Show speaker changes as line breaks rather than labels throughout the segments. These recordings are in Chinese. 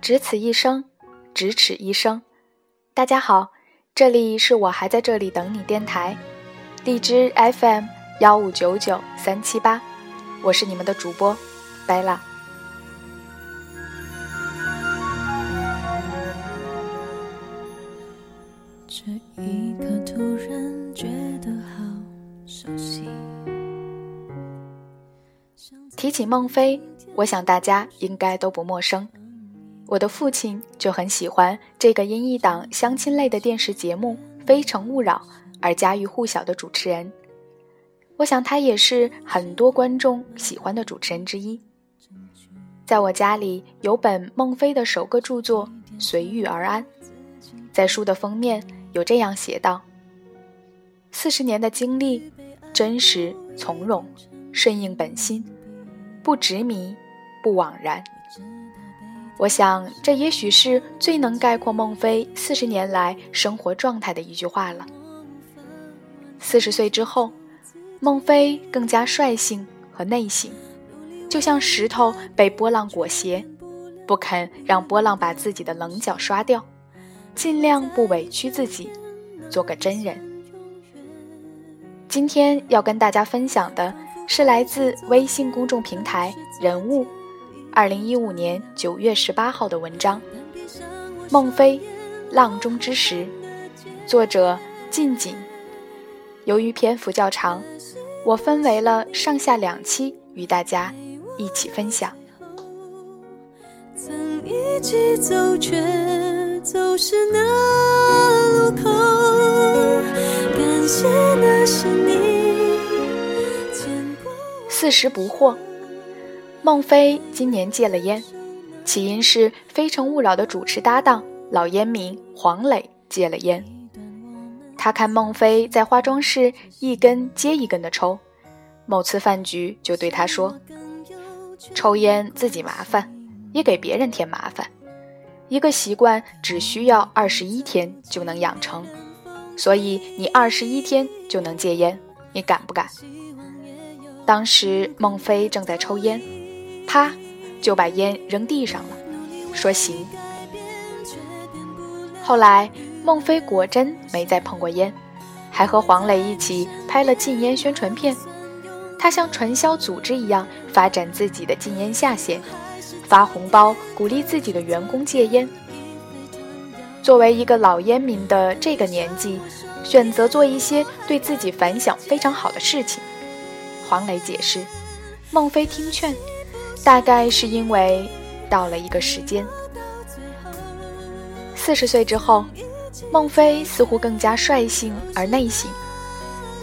只此一生，咫尺一生。大家好，这里是我还在这里等你电台，荔枝 FM 幺五九九三七八，我是你们的主播贝拉。这一刻突然觉得好熟悉。提起孟非，我想大家应该都不陌生。我的父亲就很喜欢这个因一档相亲类的电视节目《非诚勿扰》而家喻户晓的主持人。我想他也是很多观众喜欢的主持人之一。在我家里有本孟非的首个著作《随遇而安》，在书的封面有这样写道：“四十年的经历，真实从容，顺应本心，不执迷，不枉然。”我想，这也许是最能概括孟非四十年来生活状态的一句话了。四十岁之后，孟非更加率性和内省，就像石头被波浪裹挟，不肯让波浪把自己的棱角刷掉，尽量不委屈自己，做个真人。今天要跟大家分享的是来自微信公众平台人物。二零一五年九月十八号的文章，《孟非浪中之时》，作者近景。由于篇幅较长，我分为了上下两期与大家一起分享。曾一起走，却走失那路口。感谢那是你。四十不惑。孟非今年戒了烟，起因是《非诚勿扰》的主持搭档老烟民黄磊戒了烟。他看孟非在化妆室一根接一根的抽，某次饭局就对他说：“抽烟自己麻烦，也给别人添麻烦。一个习惯只需要二十一天就能养成，所以你二十一天就能戒烟，你敢不敢？”当时孟非正在抽烟。啪，就把烟扔地上了，说行。后来孟非果真没再碰过烟，还和黄磊一起拍了禁烟宣传片。他像传销组织一样发展自己的禁烟下线，发红包鼓励自己的员工戒烟。作为一个老烟民的这个年纪，选择做一些对自己反响非常好的事情。黄磊解释，孟非听劝。大概是因为到了一个时间，四十岁之后，孟非似乎更加率性而内省。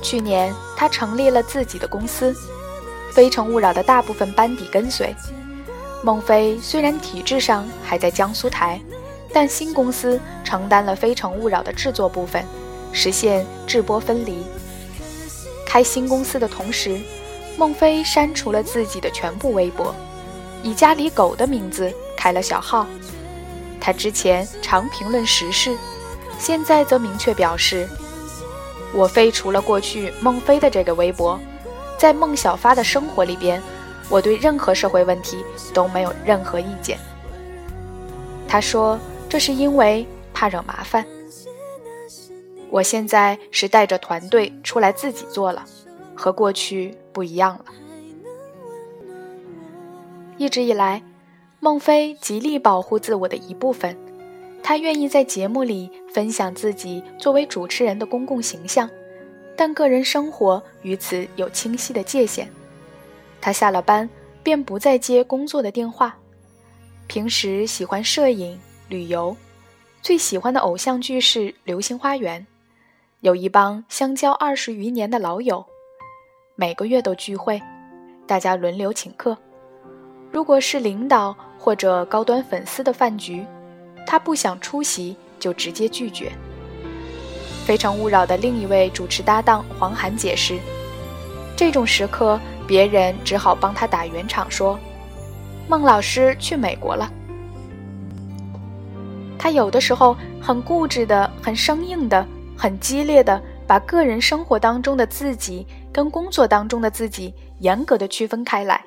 去年，他成立了自己的公司，《非诚勿扰》的大部分班底跟随孟非。虽然体制上还在江苏台，但新公司承担了《非诚勿扰》的制作部分，实现制播分离。开新公司的同时，孟非删除了自己的全部微博。以家里狗的名字开了小号，他之前常评论时事，现在则明确表示：“我废除了过去孟非的这个微博，在孟小发的生活里边，我对任何社会问题都没有任何意见。”他说：“这是因为怕惹麻烦。我现在是带着团队出来自己做了，和过去不一样了。”一直以来，孟非极力保护自我的一部分，他愿意在节目里分享自己作为主持人的公共形象，但个人生活与此有清晰的界限。他下了班便不再接工作的电话，平时喜欢摄影、旅游，最喜欢的偶像剧是《流星花园》，有一帮相交二十余年的老友，每个月都聚会，大家轮流请客。如果是领导或者高端粉丝的饭局，他不想出席就直接拒绝。非诚勿扰的另一位主持搭档黄涵解释，这种时刻别人只好帮他打圆场，说：“孟老师去美国了。”他有的时候很固执的、很生硬的、很激烈的，把个人生活当中的自己跟工作当中的自己严格的区分开来。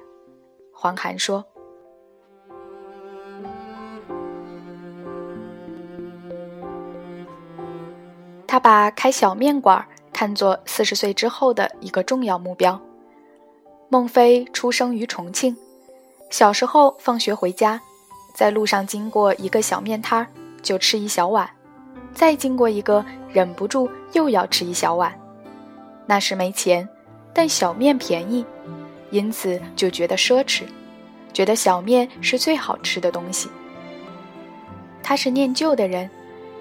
黄涵说。他把开小面馆看作四十岁之后的一个重要目标。孟非出生于重庆，小时候放学回家，在路上经过一个小面摊儿就吃一小碗，再经过一个忍不住又要吃一小碗。那时没钱，但小面便宜，因此就觉得奢侈，觉得小面是最好吃的东西。他是念旧的人，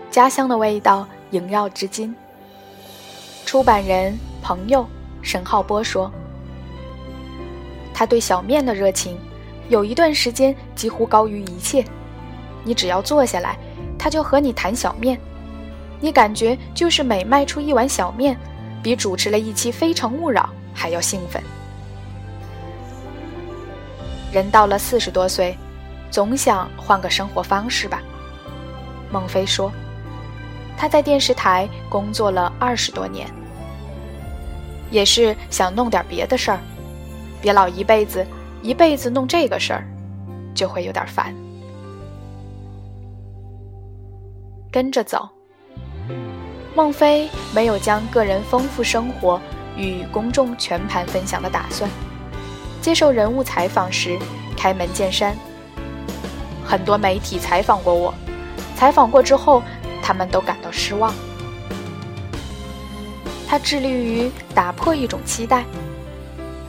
家乡的味道萦绕至今。出版人朋友沈浩波说：“他对小面的热情，有一段时间几乎高于一切。你只要坐下来，他就和你谈小面，你感觉就是每卖出一碗小面。”比主持了一期《非诚勿扰》还要兴奋。人到了四十多岁，总想换个生活方式吧。孟非说：“他在电视台工作了二十多年，也是想弄点别的事儿，别老一辈子一辈子弄这个事儿，就会有点烦。”跟着走。孟非没有将个人丰富生活与公众全盘分享的打算。接受人物采访时，开门见山：“很多媒体采访过我，采访过之后，他们都感到失望。”他致力于打破一种期待。《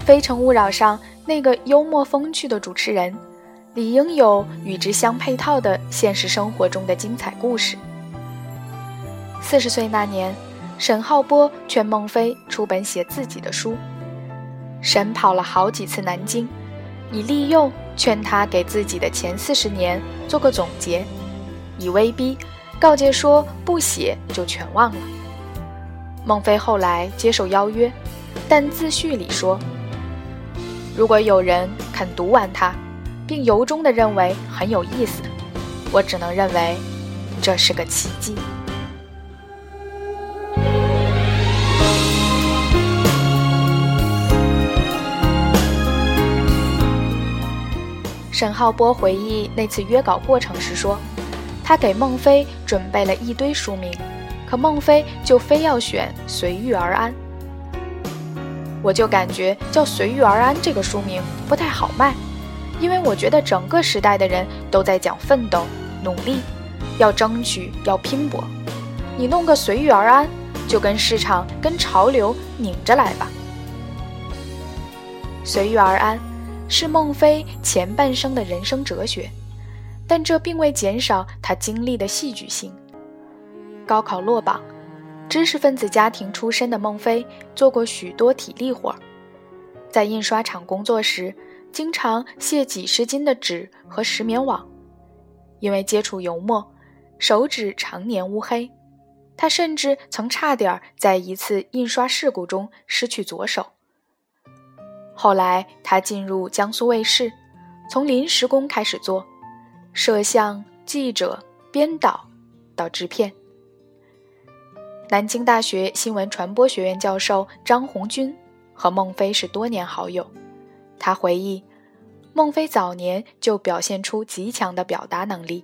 非诚勿扰》上那个幽默风趣的主持人，理应有与之相配套的现实生活中的精彩故事。四十岁那年，沈浩波劝孟非出本写自己的书。神跑了好几次南京，以利诱劝他给自己的前四十年做个总结，以威逼告诫说不写就全忘了。孟非后来接受邀约，但自序里说：“如果有人肯读完它，并由衷地认为很有意思，我只能认为这是个奇迹。”沈浩波回忆那次约稿过程时说：“他给孟非准备了一堆书名，可孟非就非要选《随遇而安》。我就感觉叫《随遇而安》这个书名不太好卖，因为我觉得整个时代的人都在讲奋斗、努力，要争取，要拼搏。你弄个《随遇而安》，就跟市场、跟潮流拧着来吧，《随遇而安》。”是孟非前半生的人生哲学，但这并未减少他经历的戏剧性。高考落榜，知识分子家庭出身的孟非做过许多体力活，在印刷厂工作时，经常卸几十斤的纸和石棉网。因为接触油墨，手指常年乌黑，他甚至曾差点在一次印刷事故中失去左手。后来，他进入江苏卫视，从临时工开始做，摄像、记者、编导到制片。南京大学新闻传播学院教授张红军和孟非是多年好友。他回忆，孟非早年就表现出极强的表达能力。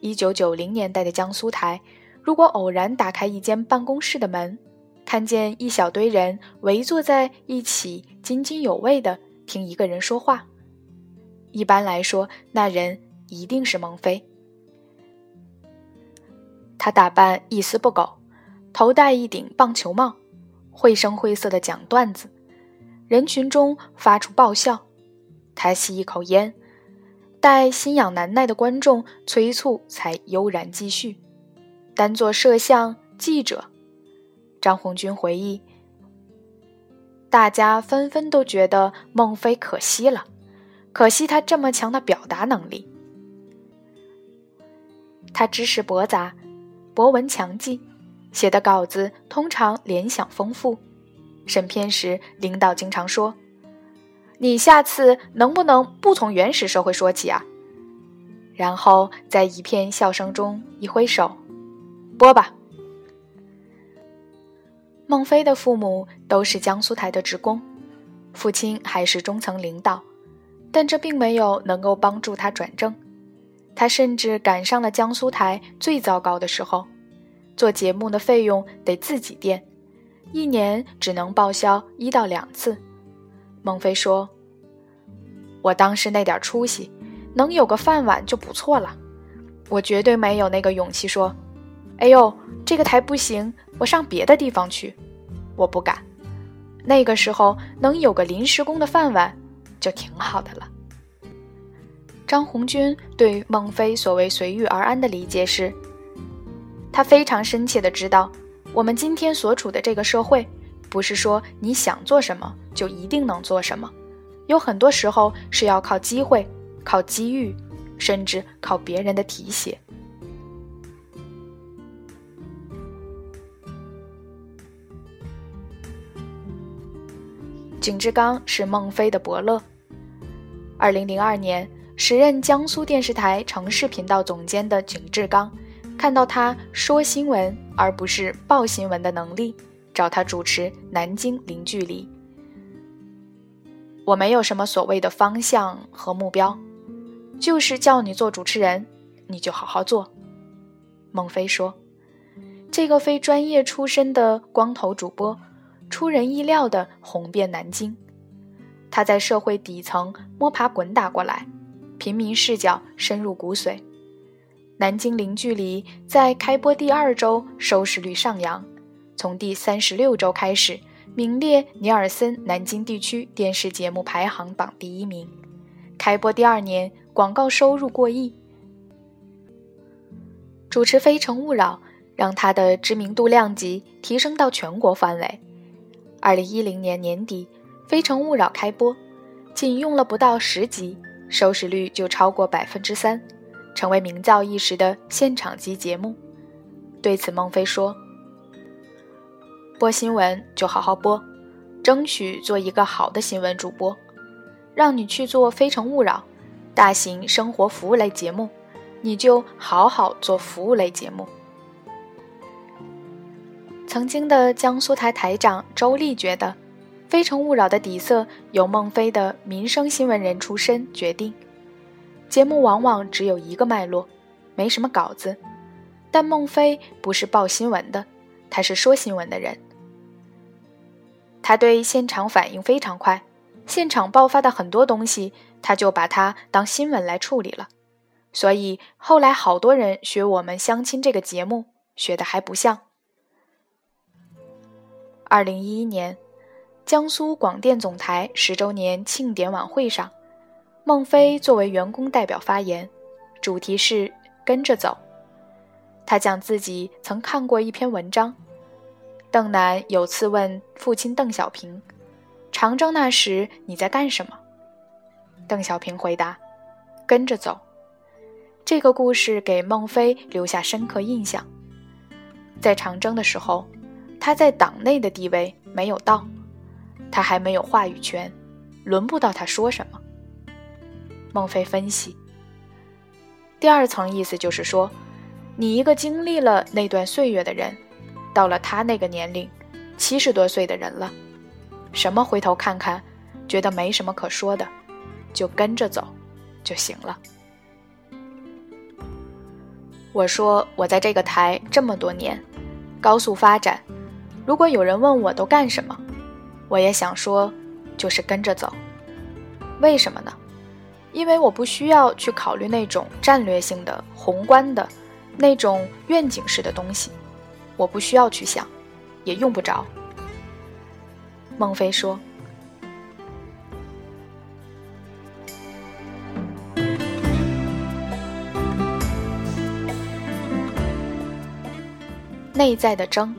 一九九零年代的江苏台，如果偶然打开一间办公室的门，看见一小堆人围坐在一起，津津有味地听一个人说话。一般来说，那人一定是孟非。他打扮一丝不苟，头戴一顶棒球帽，绘声绘色地讲段子，人群中发出爆笑。他吸一口烟，待心痒难耐的观众催促，才悠然继续。单做摄像记者。张红军回忆，大家纷纷都觉得孟非可惜了，可惜他这么强的表达能力。他知识博杂，博闻强记，写的稿子通常联想丰富。审片时，领导经常说：“你下次能不能不从原始社会说起啊？”然后在一片笑声中一挥手，播吧。孟非的父母都是江苏台的职工，父亲还是中层领导，但这并没有能够帮助他转正。他甚至赶上了江苏台最糟糕的时候，做节目的费用得自己垫，一年只能报销一到两次。孟非说：“我当时那点出息，能有个饭碗就不错了。我绝对没有那个勇气说，哎呦，这个台不行，我上别的地方去。我不敢。那个时候能有个临时工的饭碗，就挺好的了。”张红军对孟非所谓随遇而安的理解是：他非常深切的知道，我们今天所处的这个社会，不是说你想做什么就一定能做什么，有很多时候是要靠机会、靠机遇，甚至靠别人的提携。景志刚是孟非的伯乐。二零零二年。时任江苏电视台城市频道总监的景志刚，看到他说新闻而不是报新闻的能力，找他主持《南京零距离》。我没有什么所谓的方向和目标，就是叫你做主持人，你就好好做。孟非说：“这个非专业出身的光头主播，出人意料的红遍南京。他在社会底层摸爬滚打过来。”平民视角深入骨髓，《南京零距离》在开播第二周收视率上扬，从第三十六周开始名列尼尔森南京地区电视节目排行榜第一名。开播第二年，广告收入过亿。主持《非诚勿扰》让他的知名度量级提升到全国范围。二零一零年年底，《非诚勿扰》开播，仅用了不到十集。收视率就超过百分之三，成为名噪一时的现场级节目。对此，孟非说：“播新闻就好好播，争取做一个好的新闻主播。让你去做《非诚勿扰》大型生活服务类节目，你就好好做服务类节目。”曾经的江苏台台长周丽觉得。《非诚勿扰》的底色由孟非的民生新闻人出身决定，节目往往只有一个脉络，没什么稿子。但孟非不是报新闻的，他是说新闻的人。他对现场反应非常快，现场爆发的很多东西，他就把它当新闻来处理了。所以后来好多人学我们相亲这个节目，学的还不像。二零一一年。江苏广电总台十周年庆典晚会上，孟非作为员工代表发言，主题是“跟着走”。他讲自己曾看过一篇文章，邓楠有次问父亲邓小平：“长征那时你在干什么？”邓小平回答：“跟着走。”这个故事给孟非留下深刻印象。在长征的时候，他在党内的地位没有到。他还没有话语权，轮不到他说什么。孟非分析，第二层意思就是说，你一个经历了那段岁月的人，到了他那个年龄，七十多岁的人了，什么回头看看，觉得没什么可说的，就跟着走就行了。我说我在这个台这么多年，高速发展，如果有人问我都干什么？我也想说，就是跟着走。为什么呢？因为我不需要去考虑那种战略性的、宏观的、那种愿景式的东西，我不需要去想，也用不着。孟非说：“内在的争。”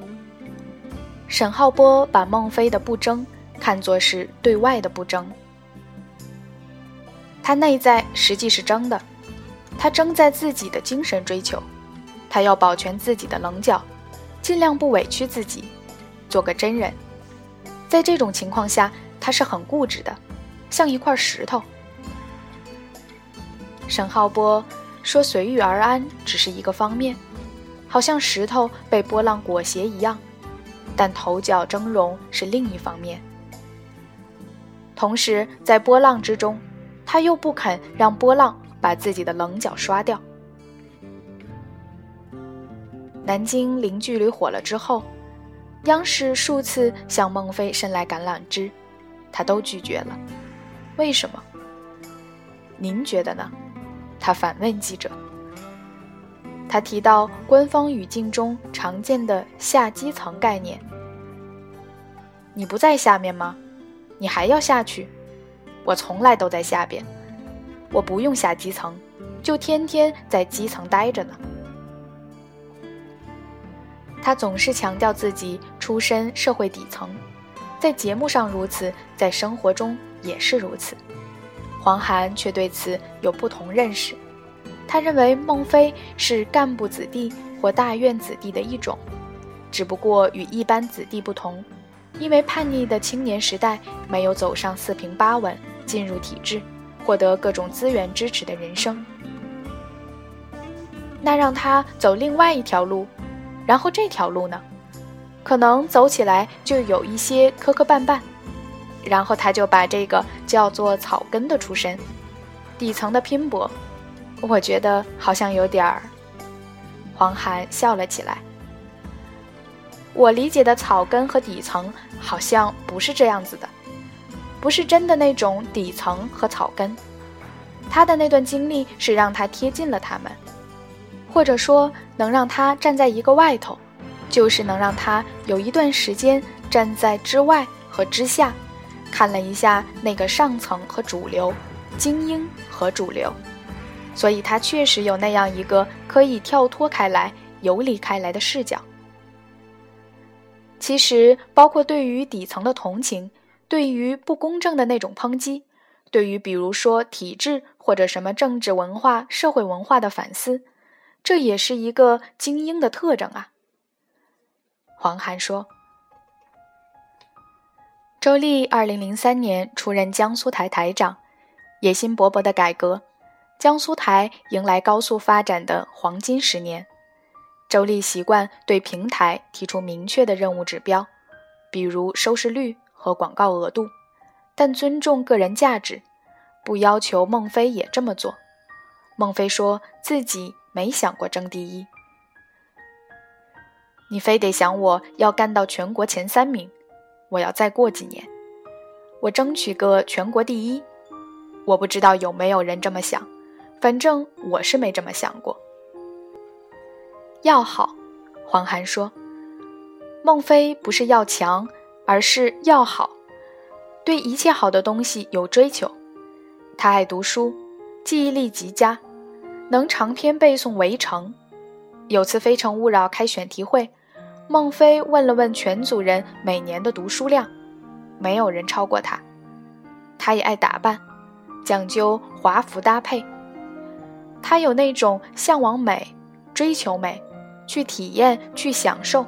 沈浩波把孟非的不争看作是对外的不争，他内在实际是争的，他争在自己的精神追求，他要保全自己的棱角，尽量不委屈自己，做个真人。在这种情况下，他是很固执的，像一块石头。沈浩波说：“随遇而安只是一个方面，好像石头被波浪裹挟一样。”但头角峥嵘是另一方面。同时，在波浪之中，他又不肯让波浪把自己的棱角刷掉。南京零距离火了之后，央视数次向孟非伸来橄榄枝，他都拒绝了。为什么？您觉得呢？他反问记者。他提到官方语境中常见的下基层概念。你不在下面吗？你还要下去？我从来都在下边，我不用下基层，就天天在基层待着呢。他总是强调自己出身社会底层，在节目上如此，在生活中也是如此。黄涵却对此有不同认识，他认为孟非是干部子弟或大院子弟的一种，只不过与一般子弟不同，因为叛逆的青年时代没有走上四平八稳进入体制，获得各种资源支持的人生。那让他走另外一条路，然后这条路呢，可能走起来就有一些磕磕绊绊。然后他就把这个叫做草根的出身，底层的拼搏，我觉得好像有点儿。黄涵笑了起来。我理解的草根和底层好像不是这样子的，不是真的那种底层和草根。他的那段经历是让他贴近了他们，或者说能让他站在一个外头，就是能让他有一段时间站在之外和之下。看了一下那个上层和主流，精英和主流，所以他确实有那样一个可以跳脱开来、游离开来的视角。其实，包括对于底层的同情，对于不公正的那种抨击，对于比如说体制或者什么政治文化、社会文化的反思，这也是一个精英的特征啊。黄涵说。周丽二零零三年出任江苏台台长，野心勃勃的改革，江苏台迎来高速发展的黄金十年。周丽习惯对平台提出明确的任务指标，比如收视率和广告额度，但尊重个人价值，不要求孟非也这么做。孟非说自己没想过争第一，你非得想我要干到全国前三名。我要再过几年，我争取个全国第一。我不知道有没有人这么想，反正我是没这么想过。要好，黄涵说，孟非不是要强，而是要好，对一切好的东西有追求。他爱读书，记忆力极佳，能长篇背诵《围城》。有次《非诚勿扰》开选题会。孟非问了问全组人每年的读书量，没有人超过他。他也爱打扮，讲究华服搭配。他有那种向往美、追求美、去体验、去享受。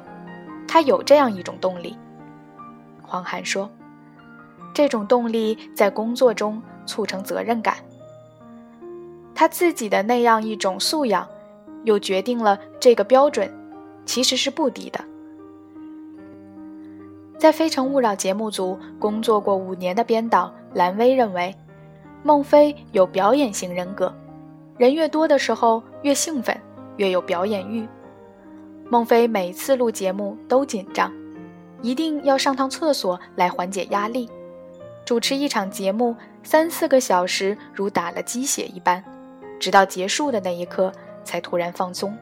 他有这样一种动力。黄涵说：“这种动力在工作中促成责任感。他自己的那样一种素养，又决定了这个标准其实是不低的。”在《非诚勿扰》节目组工作过五年的编导蓝薇认为，孟非有表演型人格，人越多的时候越兴奋，越有表演欲。孟非每次录节目都紧张，一定要上趟厕所来缓解压力。主持一场节目三四个小时如打了鸡血一般，直到结束的那一刻才突然放松。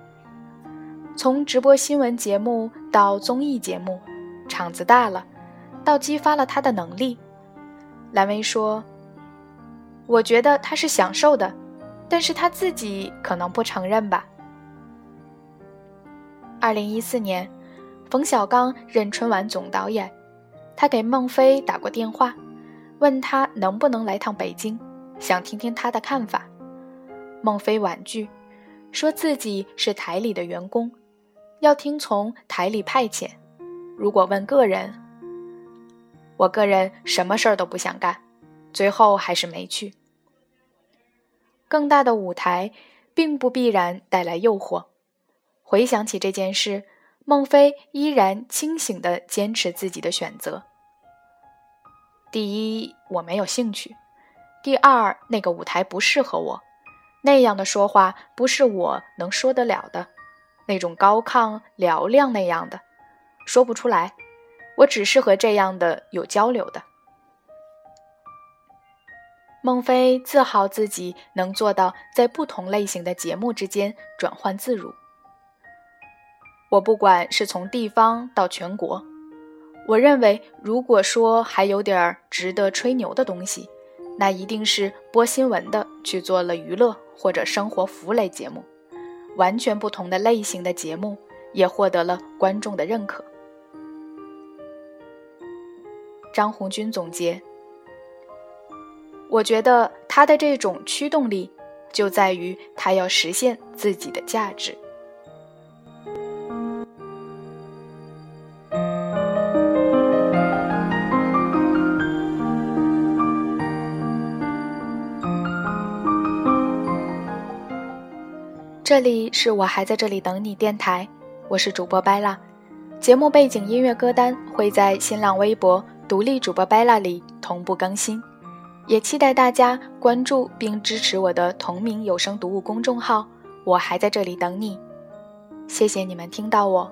从直播新闻节目到综艺节目。场子大了，倒激发了他的能力。蓝薇说：“我觉得他是享受的，但是他自己可能不承认吧。”二零一四年，冯小刚任春晚总导演，他给孟非打过电话，问他能不能来趟北京，想听听他的看法。孟非婉拒，说自己是台里的员工，要听从台里派遣。如果问个人，我个人什么事儿都不想干，最后还是没去。更大的舞台并不必然带来诱惑。回想起这件事，孟非依然清醒地坚持自己的选择。第一，我没有兴趣；第二，那个舞台不适合我，那样的说话不是我能说得了的。那种高亢嘹亮那样的，说不出来。我只适合这样的有交流的。孟非自豪自己能做到在不同类型的节目之间转换自如。我不管是从地方到全国，我认为如果说还有点儿值得吹牛的东西，那一定是播新闻的去做了娱乐或者生活服务类节目，完全不同的类型的节目也获得了观众的认可。张红军总结。我觉得他的这种驱动力，就在于他要实现自己的价值。这里是我还在这里等你电台，我是主播白拉。节目背景音乐歌单会在新浪微博独立主播白拉里同步更新。也期待大家关注并支持我的同名有声读物公众号，我还在这里等你。谢谢你们听到我。